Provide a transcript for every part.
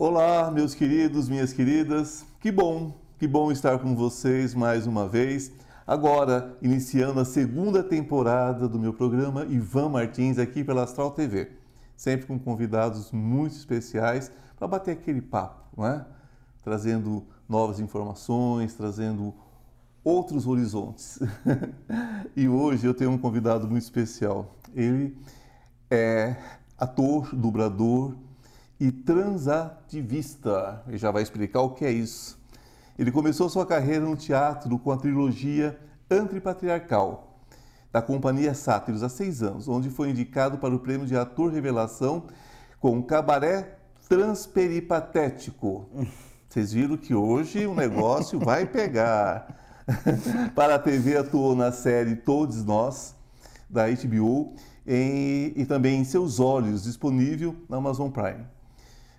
Olá, meus queridos, minhas queridas. Que bom, que bom estar com vocês mais uma vez. Agora, iniciando a segunda temporada do meu programa Ivan Martins aqui pela Astral TV. Sempre com convidados muito especiais para bater aquele papo, não é? Trazendo novas informações, trazendo outros horizontes. e hoje eu tenho um convidado muito especial. Ele é ator, dublador e transativista. Ele já vai explicar o que é isso. Ele começou sua carreira no teatro com a trilogia Antipatriarcal, da Companhia Sátiros, há seis anos, onde foi indicado para o prêmio de ator revelação com Cabaré Transperipatético. Vocês viram que hoje o negócio vai pegar. para a TV atuou na série Todos Nós, da HBO, em, e também em Seus Olhos, disponível na Amazon Prime.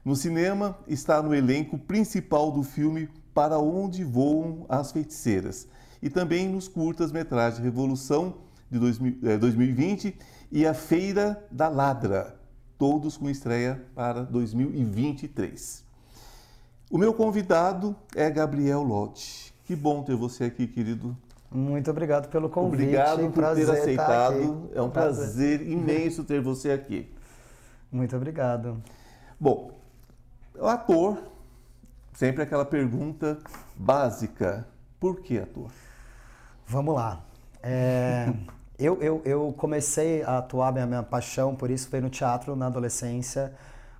No cinema, está no elenco principal do filme Para Onde Voam as Feiticeiras e também nos curtas-metragens Revolução de 2020 eh, e A Feira da Ladra, todos com estreia para 2023. O meu convidado é Gabriel Lodge. Que bom ter você aqui, querido. Muito obrigado pelo convite. Obrigado por ter aceitado. É um prazer, prazer imenso ter você aqui. Muito obrigado. Bom, ator, sempre aquela pergunta básica: por que ator? Vamos lá. É, eu, eu, eu comecei a atuar, minha, minha paixão por isso foi no teatro na adolescência,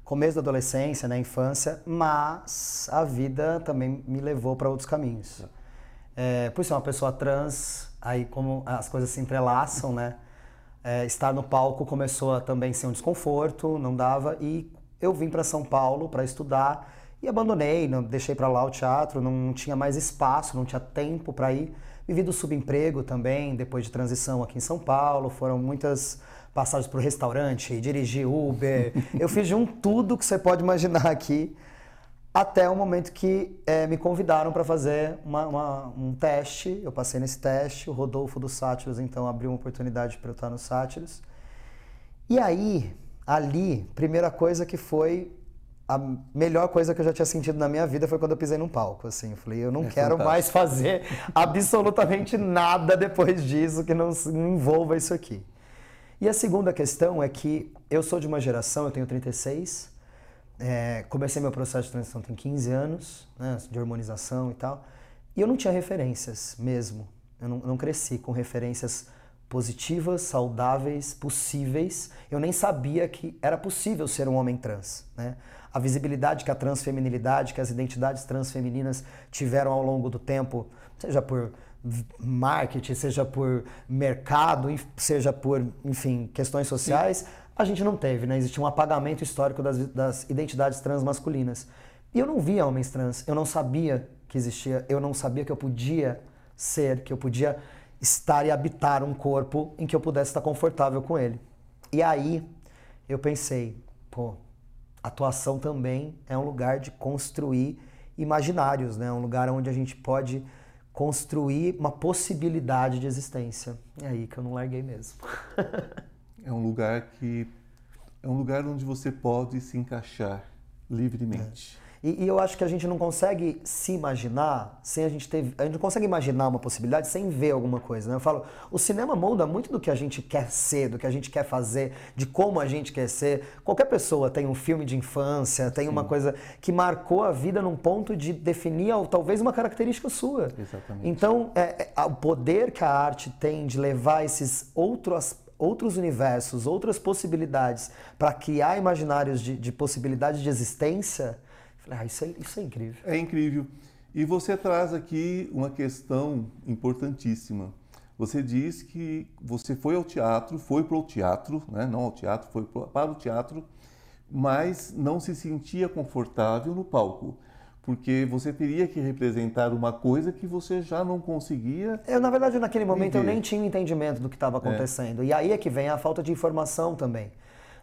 começo da adolescência, na infância, mas a vida também me levou para outros caminhos. É, por ser uma pessoa trans, aí como as coisas se entrelaçam, né? É, estar no palco começou a também ser um desconforto, não dava, e eu vim para São Paulo para estudar e abandonei, não, deixei para lá o teatro, não tinha mais espaço, não tinha tempo para ir. Vivi do subemprego também, depois de transição aqui em São Paulo, foram muitas passagens para o restaurante, dirigi Uber, eu fiz de um tudo que você pode imaginar aqui, até o momento que é, me convidaram para fazer uma, uma, um teste, eu passei nesse teste, o Rodolfo dos Sátiros então abriu uma oportunidade para eu estar nos Sátiros, e aí ali, primeira coisa que foi a melhor coisa que eu já tinha sentido na minha vida foi quando eu pisei num palco, assim. Eu falei, eu não é quero fantástico. mais fazer absolutamente nada depois disso que não, não envolva isso aqui. E a segunda questão é que eu sou de uma geração, eu tenho 36, é, comecei meu processo de transição tem 15 anos, né, de hormonização e tal, e eu não tinha referências mesmo. Eu não, não cresci com referências positivas, saudáveis, possíveis. Eu nem sabia que era possível ser um homem trans. Né? A visibilidade que a transfeminilidade, que as identidades transfemininas tiveram ao longo do tempo, seja por marketing, seja por mercado, seja por, enfim, questões sociais, a gente não teve, né? Existia um apagamento histórico das, das identidades transmasculinas. E eu não via homens trans, eu não sabia que existia, eu não sabia que eu podia ser, que eu podia estar e habitar um corpo em que eu pudesse estar confortável com ele. E aí eu pensei, pô, atuação também é um lugar de construir imaginários, né? Um lugar onde a gente pode construir uma possibilidade de existência. É aí que eu não larguei mesmo. é um lugar que é um lugar onde você pode se encaixar livremente. É. E, e, eu acho que a gente não consegue se imaginar sem a gente ter. A gente não consegue imaginar uma possibilidade sem ver alguma coisa. Né? Eu falo, o cinema molda muito do que a gente quer ser, do que a gente quer fazer, de como a gente quer ser. Qualquer pessoa tem um filme de infância, tem Sim. uma coisa que marcou a vida num ponto de definir talvez uma característica sua. Exatamente. Então, é, é, o poder que a arte tem de levar esses outros outros universos, outras possibilidades, para criar imaginários de, de possibilidade de existência, ah, isso, é, isso é incrível. É incrível. E você traz aqui uma questão importantíssima. Você diz que você foi ao teatro, foi para o teatro, né? não ao teatro, foi para o teatro, mas não se sentia confortável no palco porque você teria que representar uma coisa que você já não conseguia. Eu, na verdade, naquele momento viver. eu nem tinha entendimento do que estava é. acontecendo. É. E aí é que vem a falta de informação também.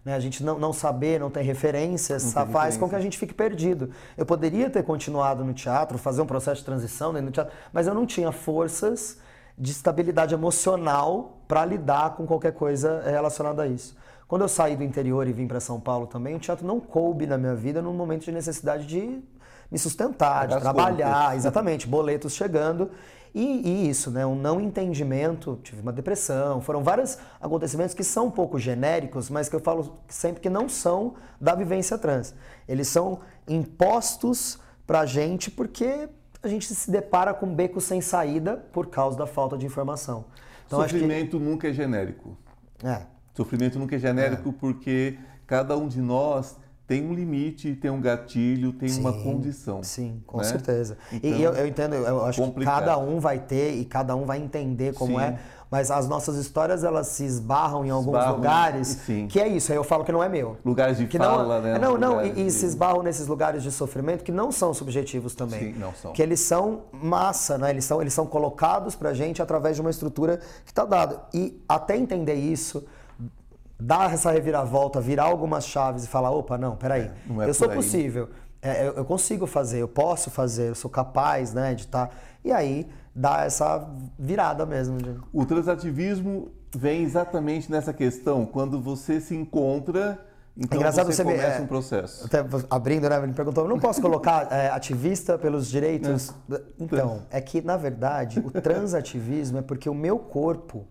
Né? A gente não, não saber, não ter referências, não faz referência. com que a gente fique perdido. Eu poderia ter continuado no teatro, fazer um processo de transição dentro do teatro, mas eu não tinha forças de estabilidade emocional para lidar com qualquer coisa relacionada a isso. Quando eu saí do interior e vim para São Paulo também, o teatro não coube na minha vida num momento de necessidade de me sustentar, de trabalhar, contas. exatamente, boletos chegando. E, e, isso, né? Um não entendimento, tive uma depressão, foram vários acontecimentos que são um pouco genéricos, mas que eu falo sempre que não são da vivência trans. Eles são impostos pra gente porque a gente se depara com becos sem saída por causa da falta de informação. Então, Sofrimento que... nunca é genérico. É. Sofrimento nunca é genérico é. porque cada um de nós tem um limite, tem um gatilho, tem sim, uma condição. Sim, com né? certeza. Então, e eu, eu, entendo, eu acho complicado. que cada um vai ter e cada um vai entender como sim. é, mas as nossas histórias elas se esbarram em alguns esbarram, lugares sim. que é isso, aí eu falo que não é meu. Lugares de que fala, não, né? Não, não, e, e, se esbarram nesses lugares de sofrimento que não são subjetivos também. Sim, não são. Que eles são massa, né? Eles são, eles são colocados pra gente através de uma estrutura que está dada. E até entender isso, dar essa reviravolta, virar algumas chaves e falar, opa, não, peraí, não é eu sou aí. possível, é, eu, eu, consigo fazer, eu posso fazer, eu sou capaz, né, de estar... Tá... E aí, dá essa virada mesmo. De... O transativismo vem exatamente nessa questão, quando você se encontra... Então Engraçado você, você começa é, um processo. Até abrindo, né? Ele perguntou, não posso colocar é, ativista pelos direitos? É. Então, é que, na verdade, o transativismo é porque o meu corpo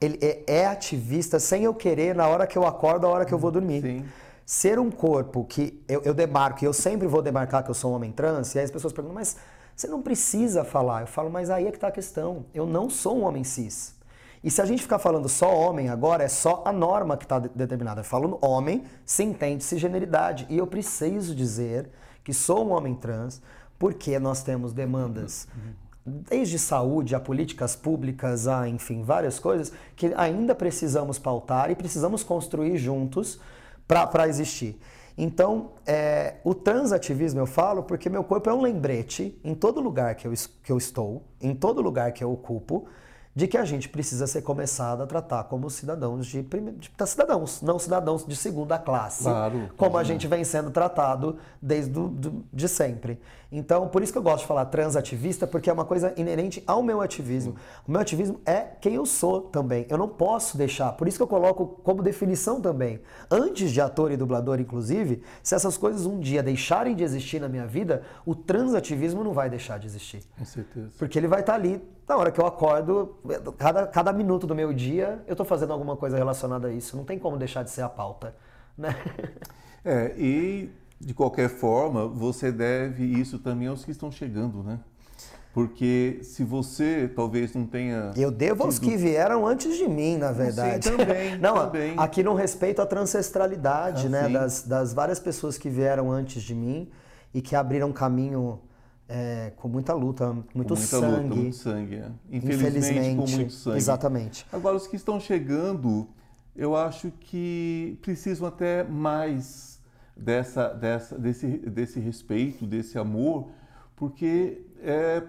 ele é, é, ativista sem eu querer na hora que eu acordo, na hora que eu vou dormir. Sim. Ser um corpo que eu, eu demarco, e eu sempre vou demarcar que eu sou um homem trans, e aí as pessoas perguntam, mas você não precisa falar. Eu falo, mas aí é que está a questão. Eu não sou um homem cis. E se a gente ficar falando só homem agora, é só a norma que está determinada. Eu falo homem, se generidade. E eu preciso dizer que sou um homem trans porque nós temos demandas uhum desde saúde a políticas públicas, a enfim, várias coisas que ainda precisamos pautar e precisamos construir juntos para existir. Então, é, o transativismo eu falo porque meu corpo é um lembrete em todo lugar que eu, que eu estou, em todo lugar que eu ocupo, de que a gente precisa ser começado a tratar como cidadãos de, de cidadãos, não cidadãos de segunda classe, claro, como a gente vem sendo tratado desde do, do, de sempre. Então, por isso que eu gosto de falar transativista, porque é uma coisa inerente ao meu ativismo. O meu ativismo é quem eu sou também. Eu não posso deixar, por isso que eu coloco como definição também. Antes de ator e dublador, inclusive, se essas coisas um dia deixarem de existir na minha vida, o transativismo não vai deixar de existir. Com certeza. Porque ele vai estar ali na hora que eu acordo, cada, cada minuto do meu dia, eu estou fazendo alguma coisa relacionada a isso. Não tem como deixar de ser a pauta. Né? É, e de qualquer forma, você deve isso também aos que estão chegando, né? Porque se você talvez não tenha. Eu devo aos que vieram antes de mim, na verdade. Sim, também. não, também. aqui não respeito a transancestralidade, ah, né? Das, das várias pessoas que vieram antes de mim e que abriram caminho é, com muita luta, muito com muita sangue. Luta, muito sangue, é. Infelizmente, Infelizmente, com muito sangue. Exatamente. Agora, os que estão chegando, eu acho que precisam até mais dessa, dessa, desse, desse respeito, desse amor, porque é,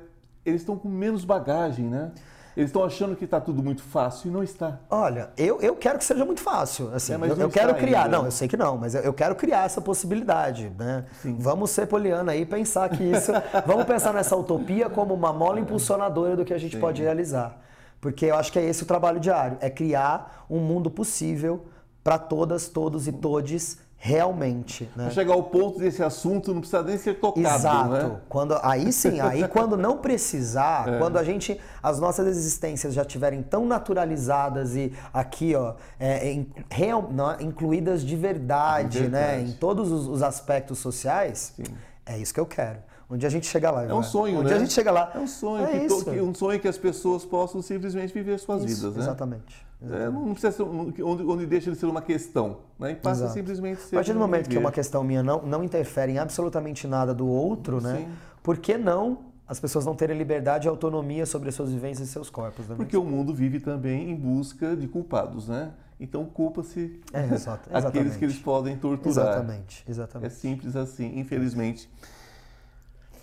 eles estão com menos bagagem, né? Eles estão achando que está tudo muito fácil e não está. Olha, eu, eu quero que seja muito fácil. Assim, é, eu, eu quero criar. Ainda. Não, eu sei que não, mas eu, eu quero criar essa possibilidade. Né? Vamos ser poliana aí e pensar que isso. vamos pensar nessa utopia como uma mola impulsionadora do que a gente Sim. pode realizar. Porque eu acho que é esse o trabalho diário: é criar um mundo possível para todas, todos e todes realmente. Né? chegar ao ponto desse assunto não precisa nem ser tocado, Exato. Né? Quando, aí sim, aí quando não precisar, é. quando a gente, as nossas existências já estiverem tão naturalizadas e aqui, ó, é, in, real, não, incluídas de verdade, de verdade, né, em todos os, os aspectos sociais, sim. é isso que eu quero. Um dia a gente chega lá. É um sonho, um né? dia a gente chega lá. É um sonho, é que, to, um sonho que as pessoas possam simplesmente viver suas isso, vidas, né? Exatamente. É, não precisa ser, onde, onde deixa de ser uma questão, né? E passa Exato. simplesmente a ser. A partir do momento viver. que uma questão minha não, não interfere em absolutamente nada do outro, né? Sim. Por que não as pessoas não terem liberdade e autonomia sobre as suas vivências e seus corpos? Né? Porque o mundo vive também em busca de culpados, né? Então culpa-se é, aqueles que eles podem torturar. Exatamente, exatamente. É simples assim, infelizmente.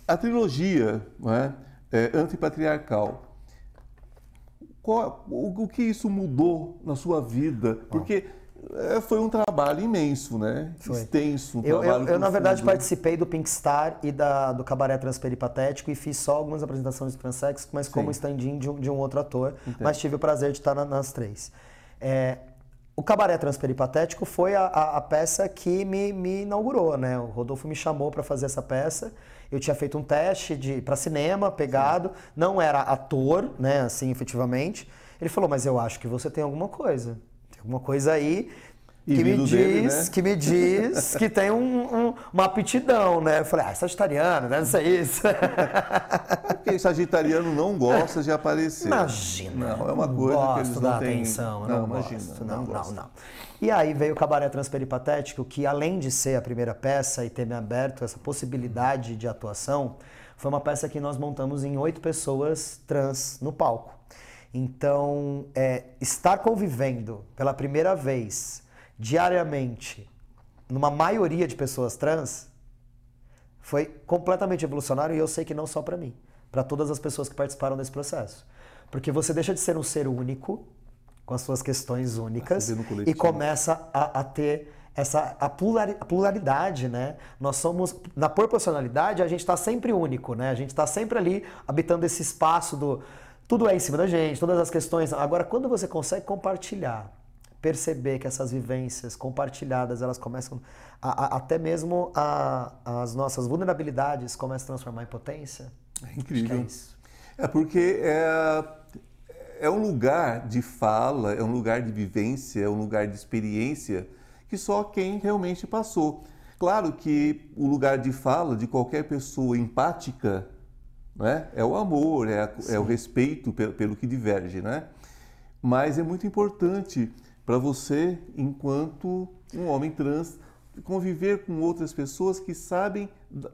A trilogia é, é, antipatriarcal qual, o, o, que isso mudou na sua vida? Porque é, foi um trabalho imenso, né? Foi. Extenso. Um eu, eu, eu na verdade, participei do Pink Star e da, do Cabaré Transperipatético e fiz só algumas apresentações de transex, mas Sim. como stand-in de, um, de um outro ator. Mas tive o prazer de estar na, nas três. É, o Cabaré Transperipatético foi a, a, a peça que me, me, inaugurou, né? O Rodolfo me chamou para fazer essa peça. Eu tinha feito um teste de para cinema, pegado, Sim. não era ator, né, assim, efetivamente. Ele falou: "Mas eu acho que você tem alguma coisa. Tem alguma coisa aí que me, diz, dele, né? que me diz que tem um, um, uma aptidão, né? Eu falei, ah, sagitariano, deve ser isso. É porque sagitariano não gosta de aparecer. Imagina. Não, é uma coisa gosto que eles não têm... atenção, não, não imagina, gosto, não, não, não, não. E aí veio o Cabaré Transperipatético, que além de ser a primeira peça e ter me aberto essa possibilidade de atuação, foi uma peça que nós montamos em oito pessoas trans no palco. Então, é, estar convivendo pela primeira vez diariamente numa maioria de pessoas trans foi completamente evolucionário e eu sei que não só para mim, para todas as pessoas que participaram desse processo. Porque você deixa de ser um ser único, com as suas questões únicas, e começa a, a ter essa a, pluralidade, né? Nós somos na proporcionalidade a gente está sempre único, né? A gente está sempre ali habitando esse espaço do tudo é em cima da gente, todas as questões. Agora, quando você consegue compartilhar perceber que essas vivências compartilhadas, elas começam a, a, até mesmo a, as nossas vulnerabilidades começam a transformar em potência. É incrível. É, é, porque é, é um lugar de fala, é um lugar de vivência, é um lugar de experiência que só quem realmente passou. Claro que o lugar de fala de qualquer pessoa empática né, é o amor, é, é o respeito pelo, pelo que diverge, né? Mas é muito importante para você, enquanto um homem trans, conviver com outras pessoas que sabem,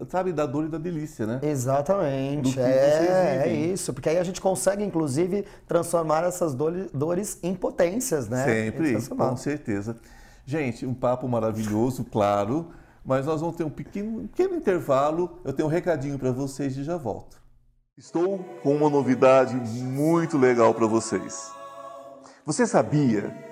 sabem da dor e da delícia, né? Exatamente. É, é isso, porque aí a gente consegue, inclusive, transformar essas dores em potências, né? Sempre, com certeza. Gente, um papo maravilhoso, claro, mas nós vamos ter um pequeno, um pequeno intervalo. Eu tenho um recadinho para vocês e já volto. Estou com uma novidade muito legal para vocês. Você sabia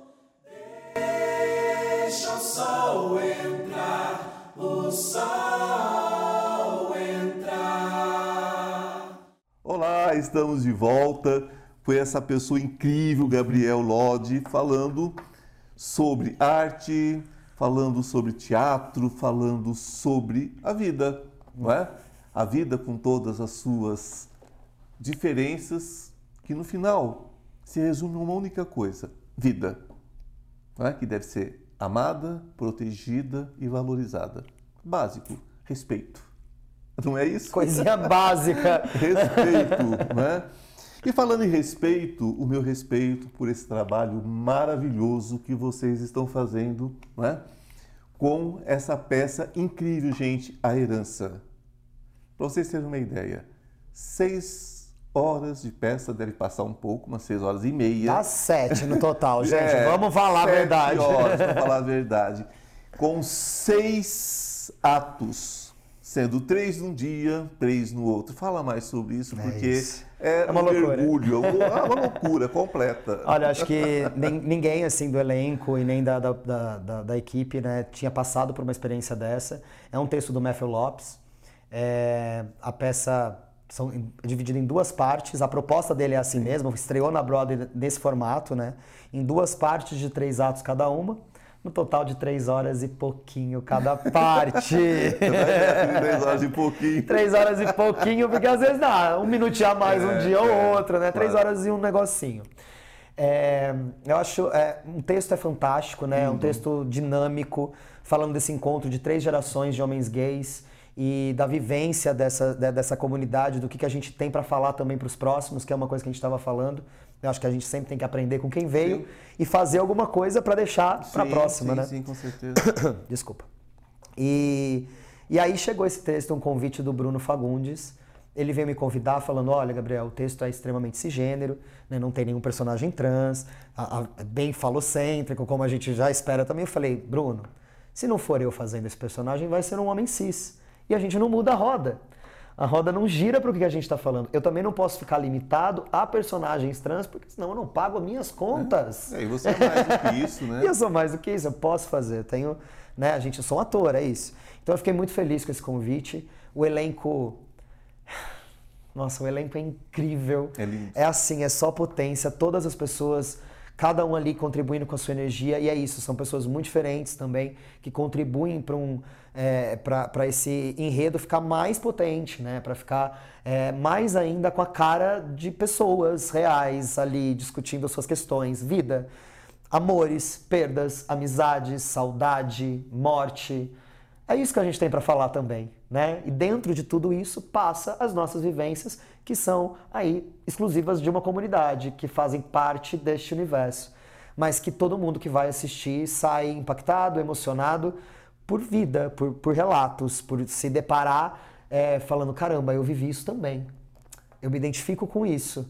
Entrar, o sol entrar. Olá, estamos de volta. Foi essa pessoa incrível, Gabriel Lodi, falando sobre arte, falando sobre teatro, falando sobre a vida, não é? A vida com todas as suas diferenças, que no final se resume a uma única coisa: vida. Não é? Que deve ser amada, protegida e valorizada. Básico, respeito. Não é isso? Coisinha básica. respeito, né? E falando em respeito, o meu respeito por esse trabalho maravilhoso que vocês estão fazendo, né? Com essa peça incrível, gente, A Herança. Para vocês terem uma ideia, seis horas de peça, deve passar um pouco, umas seis horas e meia. Dá sete no total, gente. É, Vamos falar a verdade. horas, para falar a verdade. Com seis atos, sendo três num dia, três no outro. Fala mais sobre isso, é porque isso. é, é uma um loucura. mergulho, é uma loucura completa. Olha, acho que ninguém assim do elenco e nem da, da, da, da, equipe né, tinha passado por uma experiência dessa. É um texto do Matthew Lopes. É, a peça são dividido em duas partes. A proposta dele é assim mesmo, estreou na Broadway nesse formato, né? Em duas partes de três atos cada uma, no total de três horas e pouquinho cada parte. três horas e pouquinho. Três horas e pouquinho, porque às vezes dá um minutinho a mais um é, dia ou é, outro, né? Três claro. horas e um negocinho. É, eu acho é, um texto é fantástico, né? Uhum. Um texto dinâmico, falando desse encontro de três gerações de homens gays e da vivência dessa, dessa comunidade, do que, que a gente tem para falar também para os próximos, que é uma coisa que a gente estava falando. Eu acho que a gente sempre tem que aprender com quem veio sim. e fazer alguma coisa para deixar para a próxima, sim, né? Sim, com certeza. Desculpa. E, e aí chegou esse texto, um convite do Bruno Fagundes. Ele veio me convidar falando, olha, Gabriel, o texto é extremamente cisgênero, né? não tem nenhum personagem trans, a, a, é bem falocêntrico, como a gente já espera também. Eu falei, Bruno, se não for eu fazendo esse personagem, vai ser um homem cis. E a gente não muda a roda. A roda não gira para o que a gente está falando. Eu também não posso ficar limitado a personagens trans, porque senão eu não pago as minhas contas. É, e você é mais do que isso, né? e eu sou mais do que isso, eu posso fazer. Eu tenho, né, a gente, eu sou um ator, é isso. Então eu fiquei muito feliz com esse convite. O elenco. Nossa, o elenco é incrível. É lindo. É assim, é só potência. Todas as pessoas cada um ali contribuindo com a sua energia, e é isso, são pessoas muito diferentes também, que contribuem para um, é, para esse enredo ficar mais potente, né? para ficar é, mais ainda com a cara de pessoas reais ali discutindo suas questões, vida, amores, perdas, amizades, saudade, morte. É isso que a gente tem para falar também, né? E dentro de tudo isso passa as nossas vivências que são aí exclusivas de uma comunidade, que fazem parte deste universo, mas que todo mundo que vai assistir sai impactado, emocionado por vida, por, por relatos, por se deparar é, falando: caramba, eu vivi isso também, eu me identifico com isso.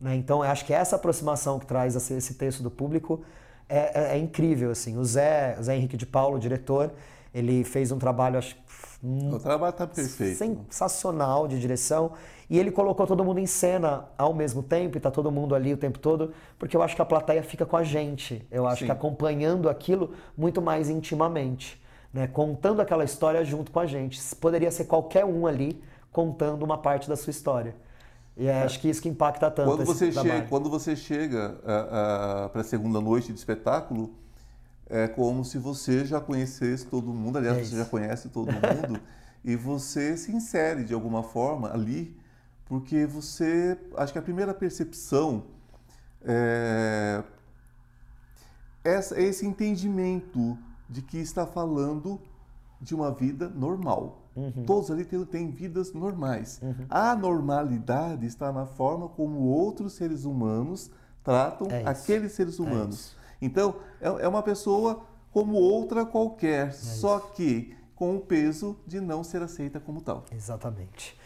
Né? Então, eu acho que essa aproximação que traz esse texto do público é, é, é incrível. Assim. O Zé, o Zé Henrique de Paulo, o diretor, ele fez um trabalho, acho, o trabalho está perfeito. Sensacional de direção. E ele colocou todo mundo em cena ao mesmo tempo, e está todo mundo ali o tempo todo, porque eu acho que a plateia fica com a gente. Eu acho Sim. que acompanhando aquilo muito mais intimamente. Né? Contando aquela história junto com a gente. Poderia ser qualquer um ali contando uma parte da sua história. E é, acho que isso que impacta tanto. Quando você, chega, quando você chega para a segunda noite de espetáculo, é como se você já conhecesse todo mundo, aliás, é você já conhece todo mundo, e você se insere de alguma forma ali, porque você, acho que a primeira percepção é, essa, esse entendimento de que está falando de uma vida normal. Uhum. Todos ali têm, têm vidas normais. Uhum. A normalidade está na forma como outros seres humanos tratam é aqueles seres é humanos. Então, é, é uma pessoa como outra qualquer, é só que com o peso de não ser aceita como tal. Exatamente.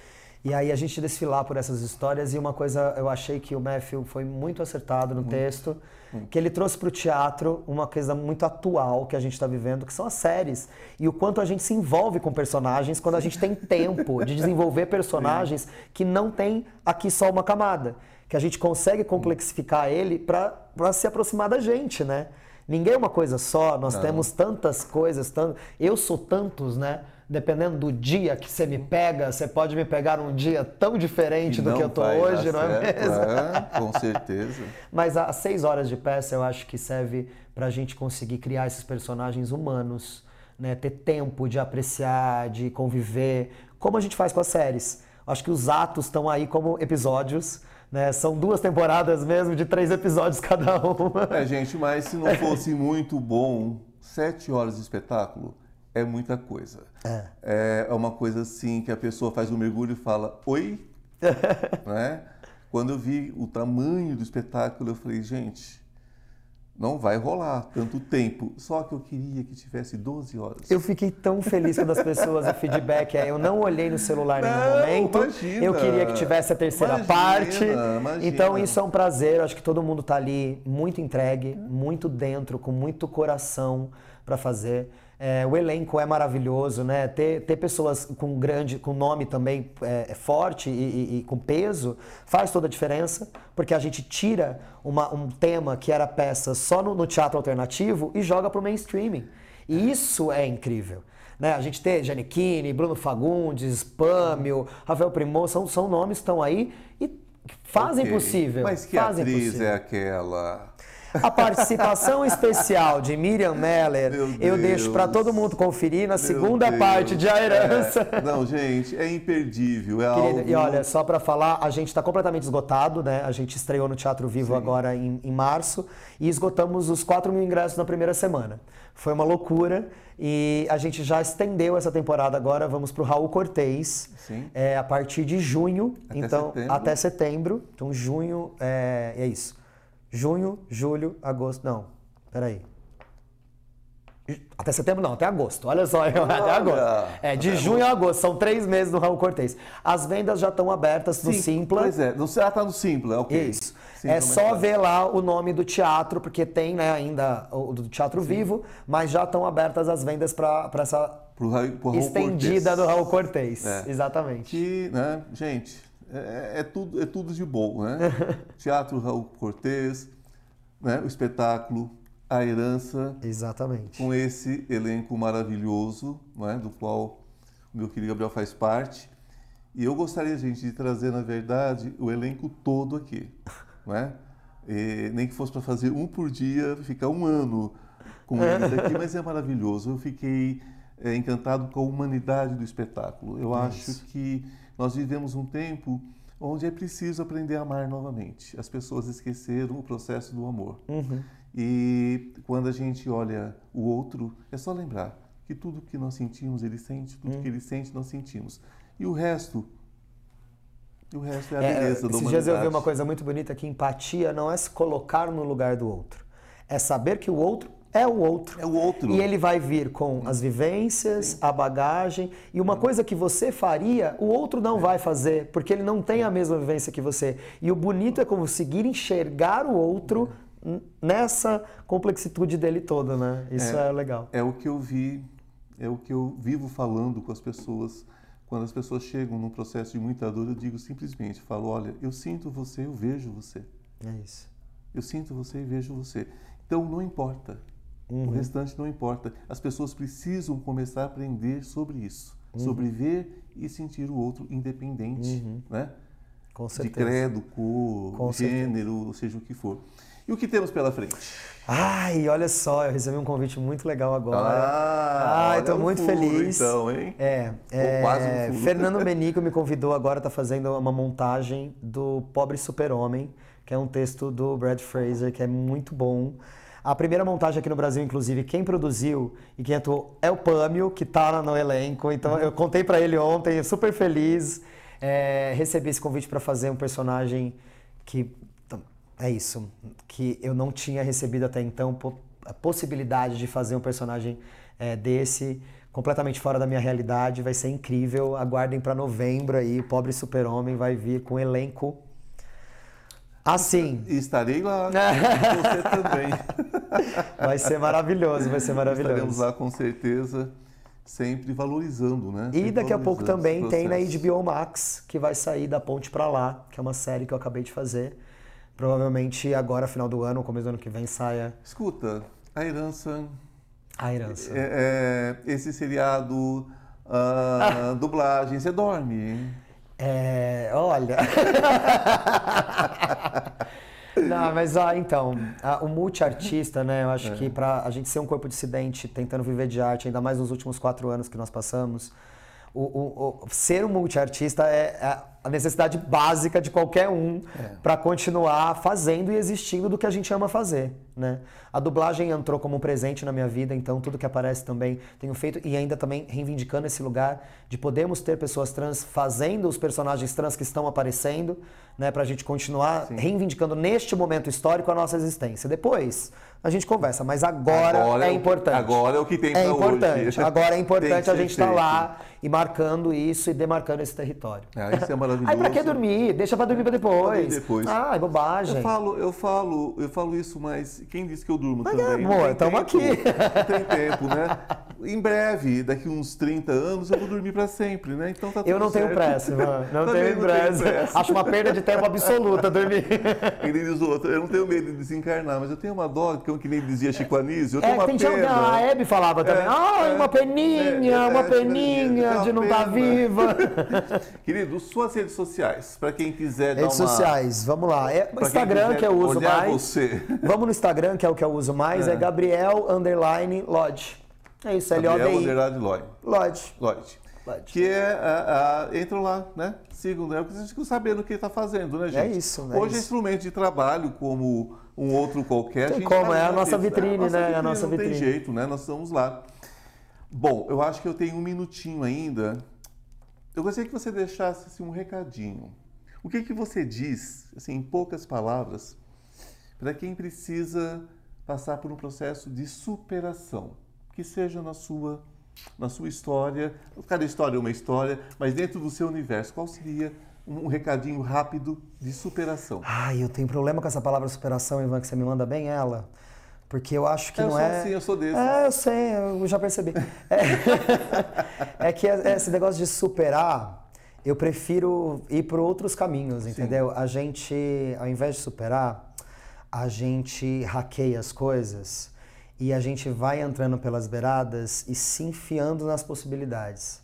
E aí a gente desfilar por essas histórias e uma coisa eu achei que o Matthew foi muito acertado no muito, texto, muito. que ele trouxe para o teatro uma coisa muito atual que a gente está vivendo, que são as séries e o quanto a gente se envolve com personagens quando a gente tem tempo de desenvolver personagens que não tem aqui só uma camada, que a gente consegue complexificar ele para se aproximar da gente, né? Ninguém é uma coisa só, nós não. temos tantas coisas, tanto, eu sou tantos, né? Dependendo do dia que você me pega, você pode me pegar um dia tão diferente do que eu tô hoje, não é mesmo? É, com certeza. Mas as seis horas de peça eu acho que serve para a gente conseguir criar esses personagens humanos, né? ter tempo de apreciar, de conviver, como a gente faz com as séries. Acho que os atos estão aí como episódios. Né? São duas temporadas mesmo, de três episódios cada uma. É, gente, mas se não fosse muito bom, sete horas de espetáculo, é muita coisa. É. é. é uma coisa assim que a pessoa faz um mergulho e fala, oi? né? Quando eu vi o tamanho do espetáculo, eu falei, gente, não vai rolar tanto tempo. Só que eu queria que tivesse 12 horas. Eu fiquei tão feliz quando as pessoas, o feedback é, eu não olhei no celular em nenhum momento. Imagina, eu queria que tivesse a terceira imagina, parte. Imagina. Então isso é um prazer, eu acho que todo mundo está ali muito entregue, muito dentro, com muito coração para fazer. É, o elenco é maravilhoso, né? Ter, ter pessoas com grande, com nome também é, é forte e, e, e, com peso faz toda a diferença, porque a gente tira uma, um tema que era peça só no, no teatro alternativo e joga para o mainstreaming. E isso é incrível. Né? A gente tem Giannichini, Bruno Fagundes, Pâmio, Rafael Primo, são, são nomes que estão aí e fazem okay. possível. Mas que fazem atriz possível. é aquela? A participação especial de Miriam Meller, eu deixo para todo mundo conferir na segunda Deus. parte de A Herança. É. Não, gente, é imperdível. É Querida, algo... E olha, só para falar, a gente está completamente esgotado, né? A gente estreou no Teatro Vivo Sim. agora em, em março e esgotamos os 4 mil ingressos na primeira semana. Foi uma loucura e a gente já estendeu essa temporada agora. Vamos para o Raul Cortez é, a partir de junho, até então setembro. até setembro. Então junho é, é isso. Junho, julho, agosto. Não, peraí. Até setembro não, até agosto. Olha só, Olha. até agosto. É, de junho a agosto, são três meses do Raul Cortez. As vendas já estão abertas no Sim, Simpla. Pois é, no já está no Simpla, ok. Isso. Sim, é só ver lá o nome do teatro, porque tem né, ainda o do Teatro Sim. Vivo, mas já estão abertas as vendas para essa pro Raul, pro Raul estendida Cortez. do Raul Cortez. É. Exatamente. Que, né, gente, é, é, tudo, é tudo de bom, né? teatro Raul Cortez, né, o espetáculo a herança. Exatamente. Com esse elenco maravilhoso, não é? do qual o meu querido Gabriel faz parte. E eu gostaria, gente, de trazer, na verdade, o elenco todo aqui. Não é? E, nem que fosse para fazer um por dia, ficar um ano com eles aqui, mas é maravilhoso. Eu fiquei é, encantado com a humanidade do espetáculo. Eu é acho que nós vivemos um tempo onde é preciso aprender a amar novamente. As pessoas esqueceram o processo do amor. Uhum. E quando a gente olha o outro, é só lembrar que tudo que nós sentimos, ele sente, tudo hum. que ele sente, nós sentimos. E o resto, o resto é a beleza é, da humanidade. Esses dias eu vi uma coisa muito bonita que empatia não é se colocar no lugar do outro. É saber que o outro é o outro. É o outro. E ele vai vir com as vivências, Sim. a bagagem. E uma coisa que você faria, o outro não é. vai fazer, porque ele não tem a mesma vivência que você. E o bonito é conseguir enxergar o outro nessa complexitude dele toda, né? Isso é, é, legal. É o que eu vi, é o que eu vivo falando com as pessoas. Quando as pessoas chegam num processo de muita dor, eu digo simplesmente, falo, olha, eu sinto você, eu vejo você. É isso. Eu sinto você e vejo você. Então não importa. Uhum. O restante não importa. As pessoas precisam começar a aprender sobre isso, uhum. sobre ver e sentir o outro independente, uhum. né? Com certeza. De credo, cor, Com gênero, seja o que for. E o que temos pela frente? Ai, olha só, eu recebi um convite muito legal agora. Ah, Ai, estou muito furo, feliz. Então, hein? É, é quase um Fernando Menico me convidou agora, está fazendo uma montagem do Pobre Super-Homem, que é um texto do Brad Fraser, que é muito bom. A primeira montagem aqui no Brasil, inclusive, quem produziu e quem atuou é o Pâmio, que está no elenco. Então, eu contei para ele ontem, super feliz. É, recebi esse convite para fazer um personagem que é isso, que eu não tinha recebido até então a possibilidade de fazer um personagem é, desse completamente fora da minha realidade, vai ser incrível. Aguardem para novembro aí, Pobre Super-Homem vai vir com elenco assim. Estarei lá, você também. Vai ser maravilhoso, vai ser maravilhoso. Estaremos lá com certeza, sempre valorizando, né? Sempre e daqui a pouco também tem na HBO Max, que vai sair da ponte para lá, que é uma série que eu acabei de fazer. Provavelmente agora, final do ano, começo do ano que vem, saia. Escuta, a herança. A herança. É, é, esse seriado, a ah. dublagem, você dorme? É, olha. Não, mas ó, então, a, o multiartista, né? Eu acho é. que para a gente ser um corpo dissidente, tentando viver de arte, ainda mais nos últimos quatro anos que nós passamos, o, o, o ser um multiartista é, é a necessidade básica de qualquer um é. para continuar fazendo e existindo do que a gente ama fazer, né? A dublagem entrou como um presente na minha vida, então tudo que aparece também tenho feito e ainda também reivindicando esse lugar de podermos ter pessoas trans fazendo os personagens trans que estão aparecendo, né, para a gente continuar Sim. reivindicando neste momento histórico a nossa existência. Depois a gente conversa, mas agora, agora é, é importante. Agora é o que tem É importante. Hoje. Agora é importante a gente estar tá lá e marcando isso e demarcando esse território. É, isso é maravilhoso. Aí pra que dormir? Deixa pra dormir pra depois. depois. Ah, é bobagem. Eu falo, eu falo, eu falo isso, mas quem disse que eu durmo mas também? É, amor, estamos aqui. Não tem tempo, né? em breve, daqui uns 30 anos, eu vou dormir para sempre, né? Então tá tudo Eu não tenho certo. pressa, mano. Não Também tenho não tenho pressa. pressa. Acho uma perda de tempo absoluta dormir. Nem diz outro, eu não tenho medo de desencarnar, mas eu tenho uma dó, que que nem dizia Chico Anísio, eu tenho É, uma tem a Hebe falava também, É, ai, é, uma peninha, é, uma é, é, não uma viva. Querido, suas redes sociais, para quem quiser dar Redes uma... sociais, vamos lá. É, quem Instagram que eu uso mais. você. Vamos no Instagram, que é o que eu uso mais, é, É. Gabriel Underline Lodge. É isso, Gabriel L-O-D-I. Underline Lloyd. Lodge. Lloyd. Lloyd. Que é, a, a, entram lá, né? Sigam, né? Porque vocês ficam sabendo o que está fazendo, né, gente? isso, né? Hoje é Isso. instrumento de trabalho como um outro qualquer. Tem gente como, é a nossa vitrine, né? É a nossa não tem vitrine. jeito, né? Nós estamos lá. Bom, eu acho que eu tenho um minutinho ainda. Eu gostaria que você deixasse assim, um recadinho. O que, que você diz, assim, em poucas palavras, para quem precisa passar por um processo de superação, que seja na sua, na sua história, cada história é uma história, mas dentro do seu universo, qual seria um recadinho rápido de superação? Ai, eu tenho problema com essa palavra superação, Ivan, que você me manda bem ela. Porque eu acho que eu não sou é. assim, eu sou desse. É, eu sei, eu já percebi. É, é que esse negócio de superar, eu prefiro ir por outros caminhos, entendeu? A gente, ao invés de superar, a gente hackeia as coisas e a gente vai entrando pelas beiradas e se enfiando nas possibilidades.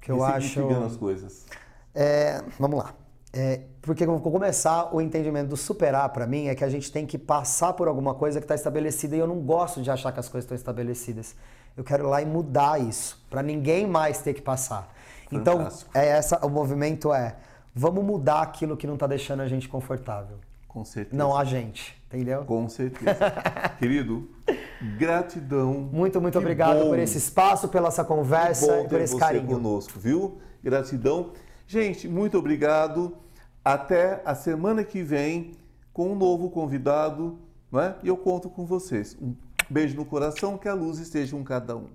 Que eu acho. As coisas. É, vamos lá. É, porque vou começar o entendimento do superar para mim é que a gente tem que passar por alguma coisa que está estabelecida e eu não gosto de achar que as coisas estão estabelecidas. Eu quero ir lá e mudar isso para ninguém mais ter que passar. Então Fantástico. é essa o movimento é vamos mudar aquilo que não está deixando a gente confortável, Com certeza. não a gente, entendeu? Com certeza. Querido, gratidão. Muito muito Que obrigado bom. por esse espaço, pela essa conversa bom e por ter esse você carinho. conosco, viu? Gratidão. Gente, muito obrigado. Até a semana que vem com um novo convidado, é? E eu conto com vocês. Um beijo no coração, que a luz esteja com cada um.